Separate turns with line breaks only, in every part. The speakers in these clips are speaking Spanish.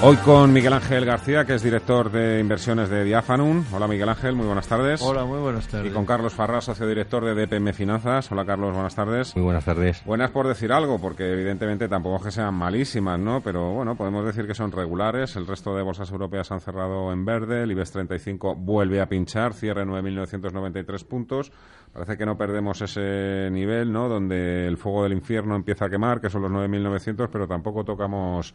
Hoy con Miguel Ángel García, que es director de inversiones de Diafanum. Hola Miguel Ángel, muy buenas tardes.
Hola, muy buenas tardes.
Y con Carlos Farrá, socio director de DPM Finanzas. Hola Carlos, buenas tardes.
Muy buenas tardes.
Buenas por decir algo, porque evidentemente tampoco es que sean malísimas, ¿no? Pero bueno, podemos decir que son regulares. El resto de bolsas europeas han cerrado en verde. El IBEX 35 vuelve a pinchar, cierre 9.993 puntos. Parece que no perdemos ese nivel, ¿no? Donde el fuego del infierno empieza a quemar, que son los 9.900, pero tampoco tocamos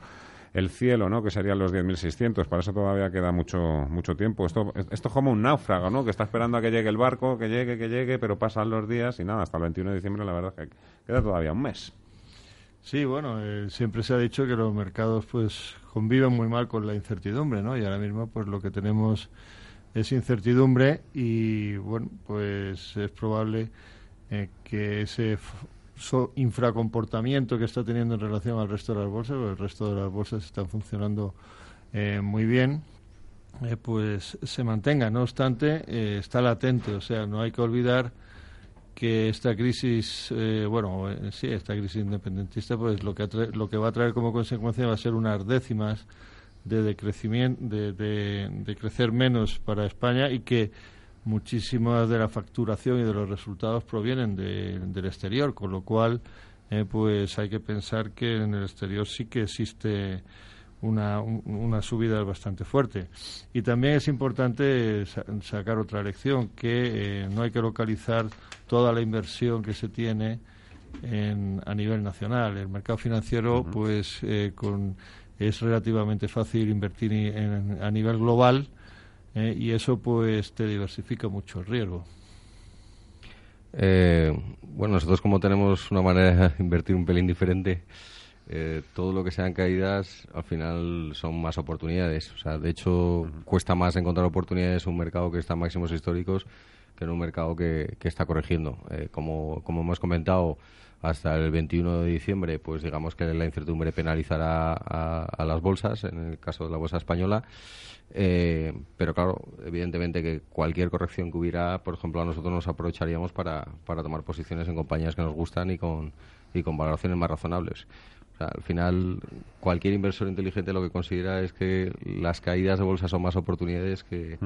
el cielo, ¿no? Que serían los 10.600. Para eso todavía queda mucho mucho tiempo. Esto, esto es como un náufrago, ¿no? Que está esperando a que llegue el barco, que llegue, que llegue, pero pasan los días y nada, hasta el 21 de diciembre la verdad es que queda todavía un mes.
Sí, bueno, eh, siempre se ha dicho que los mercados pues conviven muy mal con la incertidumbre, ¿no? Y ahora mismo pues lo que tenemos es incertidumbre y bueno, pues es probable eh, que ese infracomportamiento que está teniendo en relación al resto de las bolsas, porque el resto de las bolsas están funcionando eh, muy bien, eh, pues se mantenga. No obstante, eh, está latente, o sea, no hay que olvidar que esta crisis, bueno, sí, esta crisis independentista, pues lo que, lo que va a traer como consecuencia va a ser unas décimas de decrecimiento, de, de, de crecer menos para España y que muchísimas de la facturación y de los resultados provienen del exterior, con lo cual eh, pues hay que pensar que en el exterior sí que existe una, una subida bastante fuerte. Y también es importante sacar otra lección, que eh, no hay que localizar toda la inversión que se tiene en, a nivel nacional. El mercado financiero pues eh, con, es relativamente fácil invertir en, a nivel global, eh, y eso pues te diversifica mucho el riesgo.
Eh, bueno, nosotros como tenemos una manera de invertir un pelín diferente, eh, todo lo que sean caídas al final son más oportunidades. O sea, de hecho, cuesta más encontrar oportunidades en un mercado que está en máximos históricos que en un mercado que, que está corrigiendo. como, como hemos comentado, hasta el 21 de diciembre, pues digamos que la incertidumbre penalizará a, las bolsas, en el caso de la bolsa española. Eh, pero claro, evidentemente que cualquier corrección que hubiera, por ejemplo, a nosotros nos aprovecharíamos para, para tomar posiciones en compañías que nos gustan y con, y con valoraciones más razonables. al final, cualquier inversor inteligente lo que considera es que las caídas de bolsa son más oportunidades que,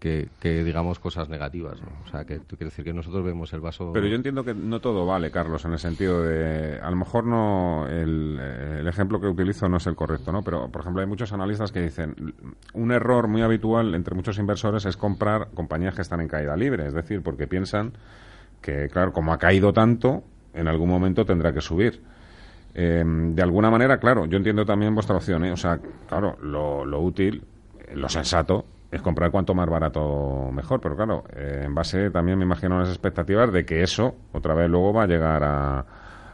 que, digamos cosas negativas. O sea, que quiere decir que nosotros vemos el vaso.
Pero yo entiendo que no todo vale, Carlos, en el sentido de. A lo mejor no. El, el, ejemplo que utilizo no es el correcto, ¿no? Pero, por ejemplo, hay muchos analistas que dicen. Un error muy habitual entre muchos inversores es comprar compañías que están en caída libre. Es decir, porque piensan que, claro, como ha caído tanto, en algún momento tendrá que subir. Eh, de alguna manera, claro, yo entiendo también vuestra opción, ¿eh? O sea, claro, lo, lo útil, lo sensato es comprar cuanto más barato mejor, pero claro, eh, en base también me imagino las expectativas de que eso otra vez luego va a llegar a,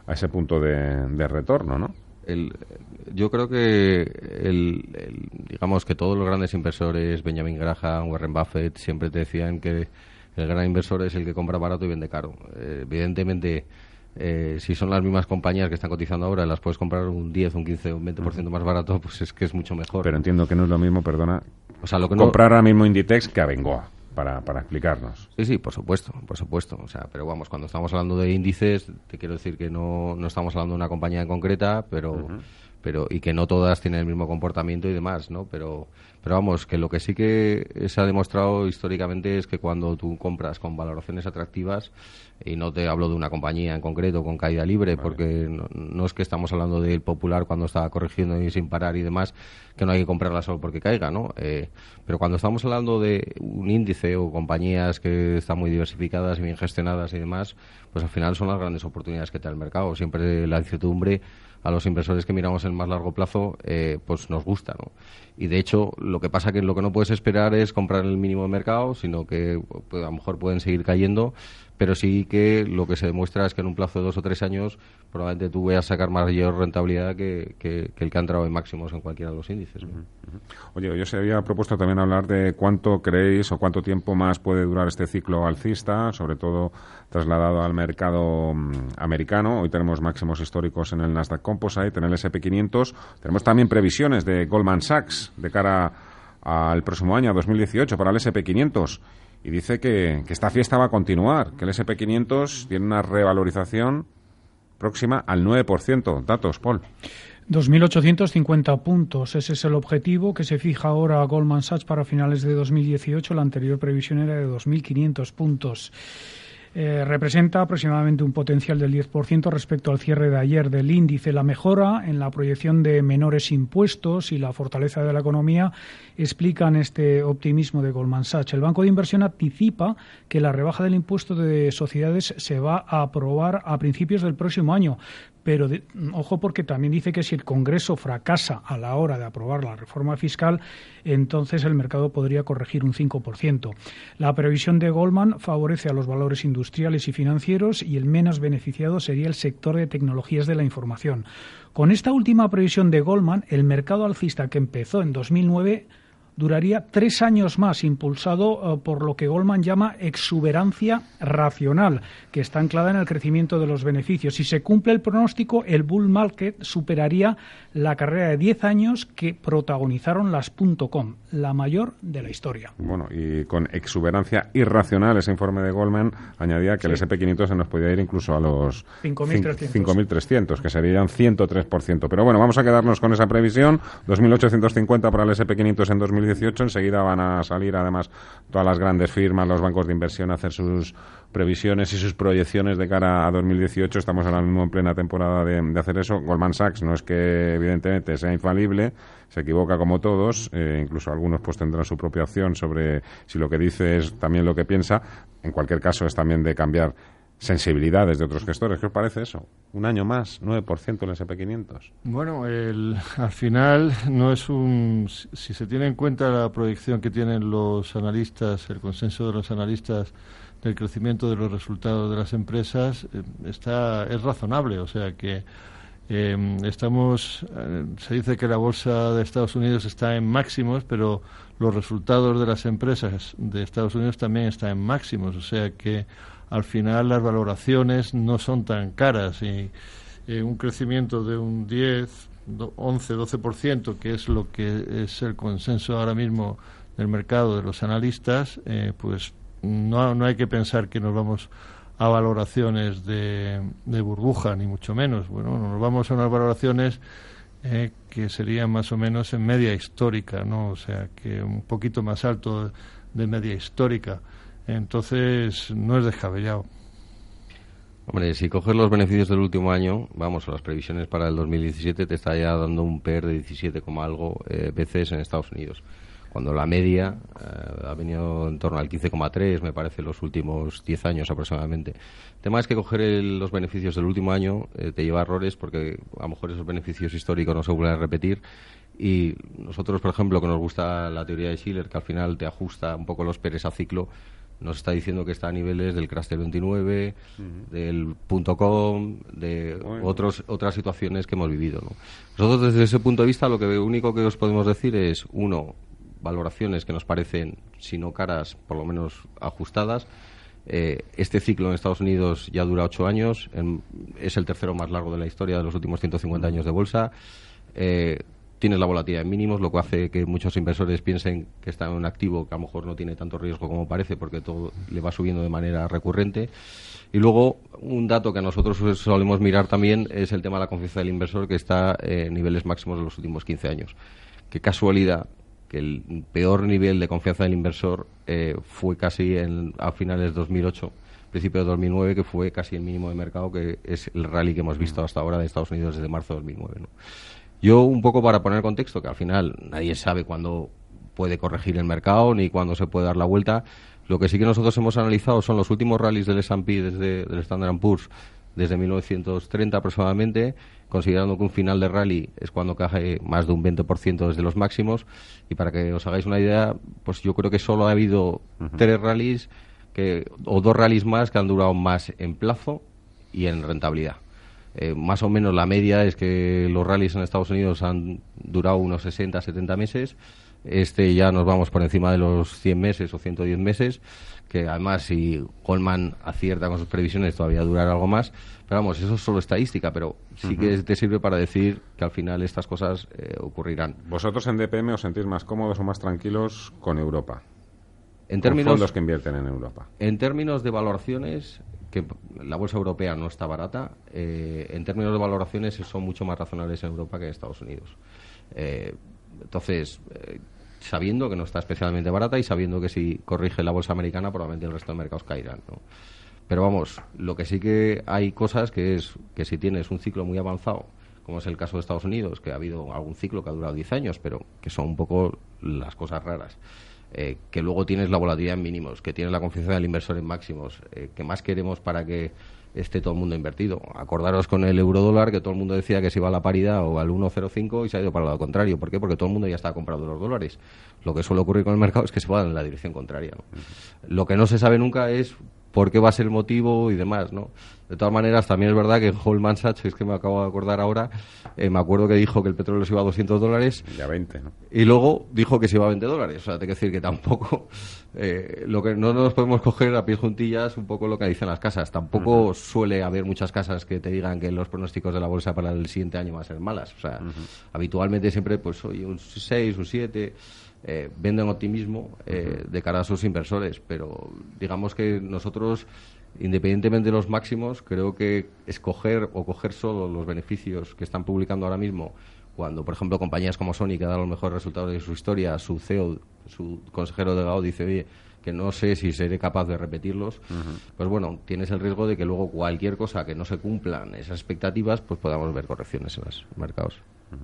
a ese punto de, retorno, ¿no?
El, yo creo que el, digamos que todos los grandes inversores, Benjamin Graham, Warren Buffett, siempre te decían que el gran inversor es el que compra barato y vende caro. Eh, evidentemente, eh, si son las mismas compañías que están cotizando ahora, las puedes comprar un 10, un 15, un 20% más barato, pues es que es mucho mejor.
Pero entiendo que no es lo mismo, perdona, o sea, lo que comprar ahora mismo Inditex que a Bengoa. Para, para, explicarnos.
Sí, sí, por supuesto, por supuesto. O sea, pero vamos, cuando estamos hablando de índices, te quiero decir que no, no estamos hablando de una compañía en concreta, pero, pero y que no todas tienen el mismo comportamiento y demás, ¿no? Pero, pero vamos, que lo que sí que se ha demostrado históricamente es que cuando tú compras con valoraciones atractivas, y no te hablo de una compañía en concreto con caída libre, porque no, es que estamos hablando del popular cuando está corrigiendo y sin parar y demás, que no hay que comprarla solo porque caiga, ¿no? Eh, pero cuando estamos hablando de un índice o compañías que están muy diversificadas y bien gestionadas y demás, pues al final son las grandes oportunidades que te da el mercado. Siempre la incertidumbre a los inversores que miramos en más largo plazo, eh, pues nos gusta, ¿no? Y de hecho, lo que pasa que lo que no puedes esperar es comprar el mínimo de mercado, sino que pues, a lo mejor pueden seguir cayendo pero sí que lo que se demuestra es que en un plazo de dos o tres años probablemente tú vayas a sacar mayor rentabilidad que, el que ha entrado en máximos en cualquiera de los índices.
Oye, yo se había propuesto también hablar de cuánto creéis o cuánto tiempo más puede durar este ciclo alcista, sobre todo trasladado al mercado mm, americano. Hoy tenemos máximos históricos en el Nasdaq Composite, en el SP500. Tenemos también previsiones de Goldman Sachs de cara al próximo año, 2018, para el SP500 y dice que, esta fiesta va a continuar, que el SP500 tiene una revalorización próxima al 9%. Datos, Paul.
2.850 puntos. Ese es el objetivo que se fija ahora Goldman Sachs para finales de 2018. La anterior previsión era de 2.500 puntos. Eh, representa aproximadamente un potencial del 10% respecto al cierre de ayer del índice. La mejora en la proyección de menores impuestos y la fortaleza de la economía explican este optimismo de Goldman Sachs. El Banco de Inversión anticipa que la rebaja del impuesto de sociedades se va a aprobar a principios del próximo año, pero ojo porque también dice que si el Congreso fracasa a la hora de aprobar la reforma fiscal, entonces el mercado podría corregir un 5%. La previsión de Goldman favorece a los valores industriales y financieros y el menos beneficiado sería el sector de tecnologías de la información. Con esta última previsión de Goldman, el mercado alcista que empezó en 2009 duraría tres años más, impulsado eh, por lo que Goldman llama exuberancia racional, que está anclada en el crecimiento de los beneficios. Si se cumple el pronóstico, el bull market superaría la carrera de diez años que protagonizaron las .com, la mayor de la historia.
Bueno, y con exuberancia irracional, ese informe de Goldman añadía que el SP500 se nos podía ir incluso a los 5.300, que serían 103%. Pero bueno, vamos a quedarnos con esa previsión, 2.850 para el SP500 en 2020 Enseguida van a salir, además, todas las grandes firmas, los bancos de inversión a hacer sus previsiones y sus proyecciones de cara a 2018. Estamos ahora mismo en plena temporada de, hacer eso. Goldman Sachs no es que, evidentemente, sea infalible, se equivoca como todos. Eh, incluso algunos pues tendrán su propia opción sobre si lo que dice es también lo que piensa. En cualquier caso, es también de cambiar sensibilidades de otros gestores. ¿Qué os parece eso? Un año más, 9% en el SP500.
Bueno, al final no es un... Si se tiene en cuenta la proyección que tienen los analistas, el consenso de los analistas del crecimiento de los resultados de las empresas, eh, está es razonable. O sea que em, estamos... Eh, se dice que la bolsa de Estados Unidos está en máximos, pero los resultados de las empresas de Estados Unidos también están en máximos. O sea que al final las valoraciones no son tan caras y eh, un crecimiento de un 10, 11, 12%, que es lo que es el consenso ahora mismo del mercado de los analistas, eh, pues no, no hay que pensar que nos vamos a valoraciones de, de burbuja, ni mucho menos. Bueno, nos vamos a unas valoraciones eh, que serían más o menos en media histórica, ¿no? O sea, que un poquito más alto de media histórica. Entonces, no es descabellado.
Hombre, si coges los beneficios del último año, vamos, las previsiones para el 2017 te está ya dando un PER de 17, algo eh, veces en Estados Unidos. Cuando la media eh, ha venido en torno al 15,3, me parece, los últimos 10 años aproximadamente. El tema es que coger los beneficios del último año eh, te lleva a errores porque a lo mejor esos beneficios históricos no se vuelven a repetir y nosotros, por ejemplo, que nos gusta la teoría de Schiller, que al final te ajusta un poco los PERs a ciclo, nos está diciendo que está a niveles del del 29, del punto com, de otros, otras situaciones que hemos vivido. Nosotros desde ese punto de vista lo que único que os podemos decir es, uno, valoraciones que nos parecen, si no caras, por lo menos ajustadas. Eh, este ciclo en Estados Unidos ya dura ocho años, es el tercero más largo de la historia de los últimos 150 años de bolsa. Eh, tienes la volatilidad en mínimos, lo que hace que muchos inversores piensen que está en un activo que a lo mejor no tiene tanto riesgo como parece porque todo le va subiendo de manera recurrente. Y luego, un dato que a nosotros solemos mirar también es el tema de la confianza del inversor que está en niveles máximos de los últimos 15 años. Qué casualidad que el peor nivel de confianza del inversor eh, fue casi en, a finales de 2008 principio de 2009, que fue casi el mínimo de mercado, que es el rally que hemos visto hasta ahora de Estados Unidos desde marzo de 2009. ¿no? Yo, un poco para poner contexto, que al final nadie sabe cuándo puede corregir el mercado ni cuándo se puede dar la vuelta. Lo que sí que nosotros hemos analizado son los últimos rallies del S&P desde el Standard Poor's desde 1930 aproximadamente, considerando que un final de rally es cuando cae más de un 20% desde los máximos. Y para que os hagáis una idea, pues yo creo que solo ha habido tres rallies que, o dos rallies más que han durado más en plazo y en rentabilidad. Eh, más o menos la media es que los rallies en Estados Unidos han durado unos 60, 70 meses. Este ya nos vamos por encima de los 100 meses o 110 meses, que además si Goldman acierta con sus previsiones todavía durará algo más. Pero vamos, eso es solo estadística, pero sí que te sirve para decir que al final estas cosas eh, ocurrirán.
¿Vosotros en DPM os sentís más cómodos o más tranquilos con Europa?
En términos,
fondos que invierten en Europa.
En términos de valoraciones, que la bolsa europea no está barata, eh, en términos de valoraciones son mucho más razonables en Europa que en Estados Unidos. Eh, entonces, eh, sabiendo que no está especialmente barata y sabiendo que si corrige la bolsa americana, probablemente el resto de mercados caerán. Pero vamos, lo que sí que hay cosas que es que si tienes un ciclo muy avanzado, como es el caso de Estados Unidos, que ha habido algún ciclo que ha durado 10 años, pero que son un poco las cosas raras. Eh, que luego tienes la volatilidad en mínimos, que tienes la confianza del inversor en máximos, eh, que más queremos para que esté todo el mundo invertido. Acordaros con el euro dólar que todo el mundo decía que se iba a la paridad o al 1,05 y se ha ido para el lado contrario. ¿Por qué? Porque todo el mundo ya está comprando los dólares. Lo que suele ocurrir con el mercado es que se va en la dirección contraria. Lo que no se sabe nunca es por qué va a ser el motivo y demás, ¿no? De todas maneras, también es verdad que Goldman Sachs, es que me acabo de acordar ahora, eh, me acuerdo que dijo que el petróleo se iba a 200 dólares.
Ya 20, ¿no?
Y luego dijo que se iba a 20 dólares. O sea, tengo que decir que tampoco, eh, lo que no nos podemos coger a pies juntillas un poco lo que dicen las casas. Tampoco suele haber muchas casas que te digan que los pronósticos de la bolsa para el siguiente año van a ser malas. O sea, habitualmente siempre, pues, oye, un 6, un 7 eh, venden optimismo eh, de cara a sus inversores, pero digamos que nosotros, independientemente de los máximos, creo que escoger o coger solo los beneficios que están publicando ahora mismo, cuando, por ejemplo, compañías como Sony, que dan los mejores resultados de su historia, su CEO, su consejero delegado dice, oye, que no sé si seré capaz de repetirlos, pues bueno, tienes el riesgo de que luego cualquier cosa que no se cumplan esas expectativas, pues podamos ver correcciones en los mercados.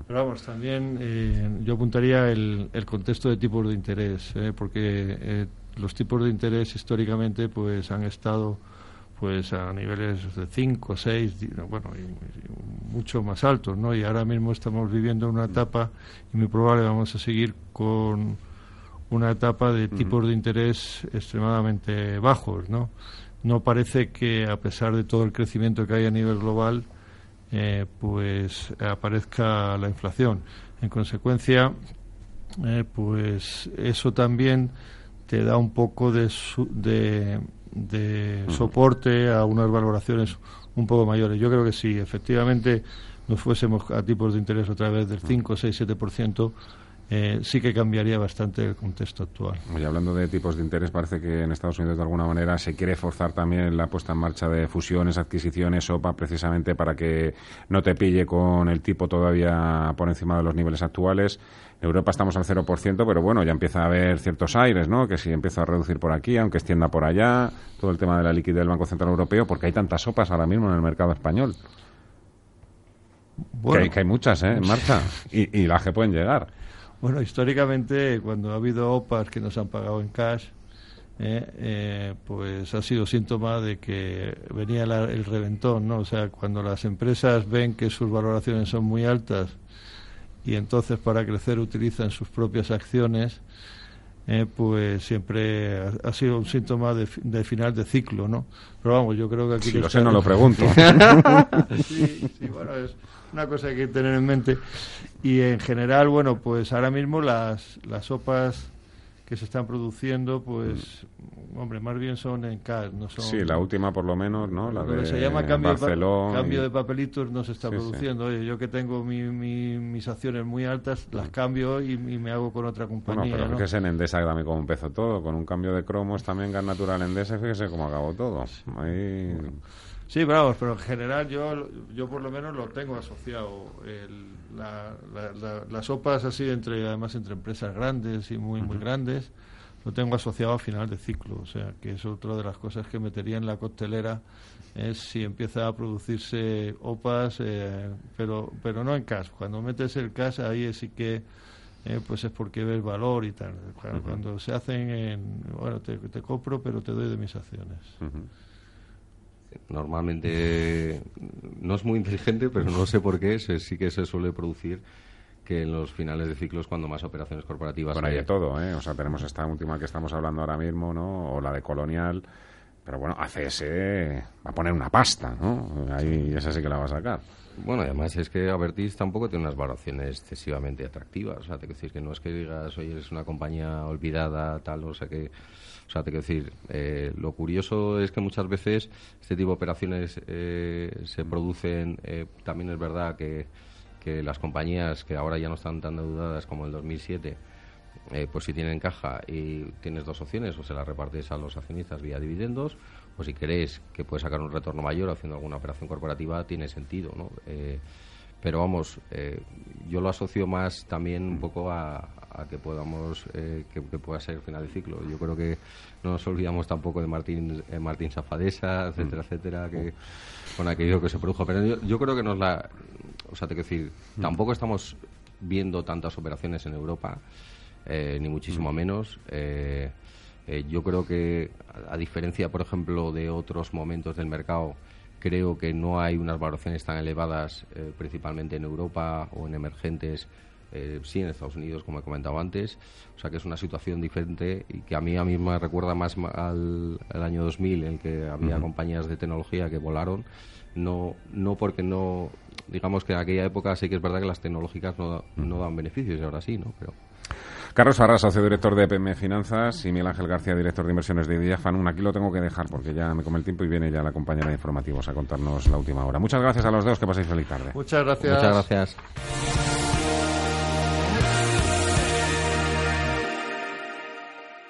Pero vamos, también eh, yo apuntaría el, el, contexto de tipos de interés, eh, porque eh, los tipos de interés históricamente pues han estado pues a niveles de 5, 6, bueno, y, mucho más altos, ¿no? Y ahora mismo estamos viviendo una etapa y muy probable vamos a seguir con una etapa de tipos de interés extremadamente bajos, ¿no? No parece que a pesar de todo el crecimiento que hay a nivel global, eh, pues aparezca la inflación. En consecuencia, eh, pues eso también te da un poco de, de, soporte a unas valoraciones un poco mayores. Yo creo que si efectivamente nos fuésemos a tipos de interés otra vez del 5, 6, 7%, eh, sí que cambiaría bastante el contexto actual.
Y hablando de tipos de interés, parece que en Estados Unidos de alguna manera se quiere forzar también la puesta en marcha de fusiones, adquisiciones, OPA, precisamente para que no te pille con el tipo todavía por encima de los niveles actuales. En Europa estamos al 0%, pero bueno, ya empieza a haber ciertos aires, ¿no? Que si empieza a reducir por aquí, aunque extienda por allá, todo el tema de la liquidez del Banco Central Europeo, porque hay tantas sopas ahora mismo en el mercado español. Bueno, que, hay, muchas, ¿eh? En marcha. Y, y las que pueden llegar.
Bueno, históricamente, cuando ha habido OPAs que nos han pagado en cash, eh, eh, pues ha sido síntoma de que venía el reventón, ¿no? O sea, cuando las empresas ven que sus valoraciones son muy altas y entonces para crecer utilizan sus propias acciones, eh, pues siempre ha, sido un síntoma de, final de ciclo, ¿no? Pero vamos, yo creo que aquí...
Si lo sé, no lo pregunto.
sí, sí, bueno, es una cosa que hay que tener en mente. Y en general, bueno, pues ahora mismo las, las sopas que se están produciendo, pues, hombre, más bien son en cash, no son...
Sí, la última por lo menos, ¿no? La
de
se
llama cambio, de, cambio de papelitos no se está produciendo. Oye, yo que tengo mi, mis acciones muy altas, las cambio y, me hago con otra compañía,
Bueno, pero que en Endesa también como empezó todo, con un cambio de cromos también Gas Natural Endesa, fíjese cómo acabó todo. Ahí...
Sí, bravo, pero en general yo, yo por lo menos lo tengo asociado. las sopas así, entre además entre empresas grandes y muy, muy grandes, lo tengo asociado a final de ciclo. O sea, que es otra de las cosas que metería en la costelera es si empieza a producirse OPAs, eh, pero, pero no en cash. Cuando metes el cash, ahí sí que eh, pues es porque ves valor y tal. Cuando, se hacen en, bueno, te, compro, pero te doy de mis acciones.
Normalmente no es muy inteligente, pero no sé por qué, sí que se suele producir que en los finales de ciclos cuando más operaciones corporativas
bueno, hay de todo, ¿eh? O sea, tenemos esta última que estamos hablando ahora mismo, ¿no? O la de Colonial, pero bueno, ACS va a poner una pasta, ¿no? Ahí esa sí que la va a sacar.
Bueno, además es que Avertis tampoco tiene unas valoraciones excesivamente atractivas. O sea, te quiero decir que no es que digas, oye, es una compañía olvidada, tal, o sea que. O sea, te quiero decir, eh, lo curioso es que muchas veces este tipo de operaciones eh, se producen. Eh, también es verdad que, que las compañías que ahora ya no están tan deudadas como el 2007 eh, pues si tienen caja y tienes dos opciones, o se la repartes a los accionistas vía dividendos, o si crees que puedes sacar un retorno mayor haciendo alguna operación corporativa, tiene sentido, ¿no? Eh, pero vamos, eh, yo lo asocio más también un poco a, que podamos que, pueda ser final de ciclo. Yo creo que no nos olvidamos tampoco de Martín Martín Safadesa, etcétera, mm. etcétera, que con aquello que se produjo. Pero yo, creo que nos la, o sea, te quiero decir, mm. tampoco estamos viendo tantas operaciones en Europa. Eh, ni muchísimo mm. menos. Eh, eh, yo creo que, a, diferencia, por ejemplo, de otros momentos del mercado, creo que no hay unas valoraciones tan elevadas, principalmente en Europa o en emergentes, sí en Estados Unidos, como he comentado antes. O sea que es una situación diferente y que a mí a mí me recuerda más al, año 2000, en que había compañías de tecnología que volaron. No, no porque no, digamos que en aquella época sí que es verdad que las tecnológicas no, no dan beneficios y ahora sí, ¿no? Pero
Carlos Arras, socio director de PM Finanzas, y Miguel Ángel García, director de inversiones de Diafan. Aquí lo tengo que dejar porque ya me come el tiempo y viene ya la compañera de informativos a contarnos la última hora. Muchas gracias a los dos, que paséis feliz tarde.
Muchas gracias.
Muchas gracias.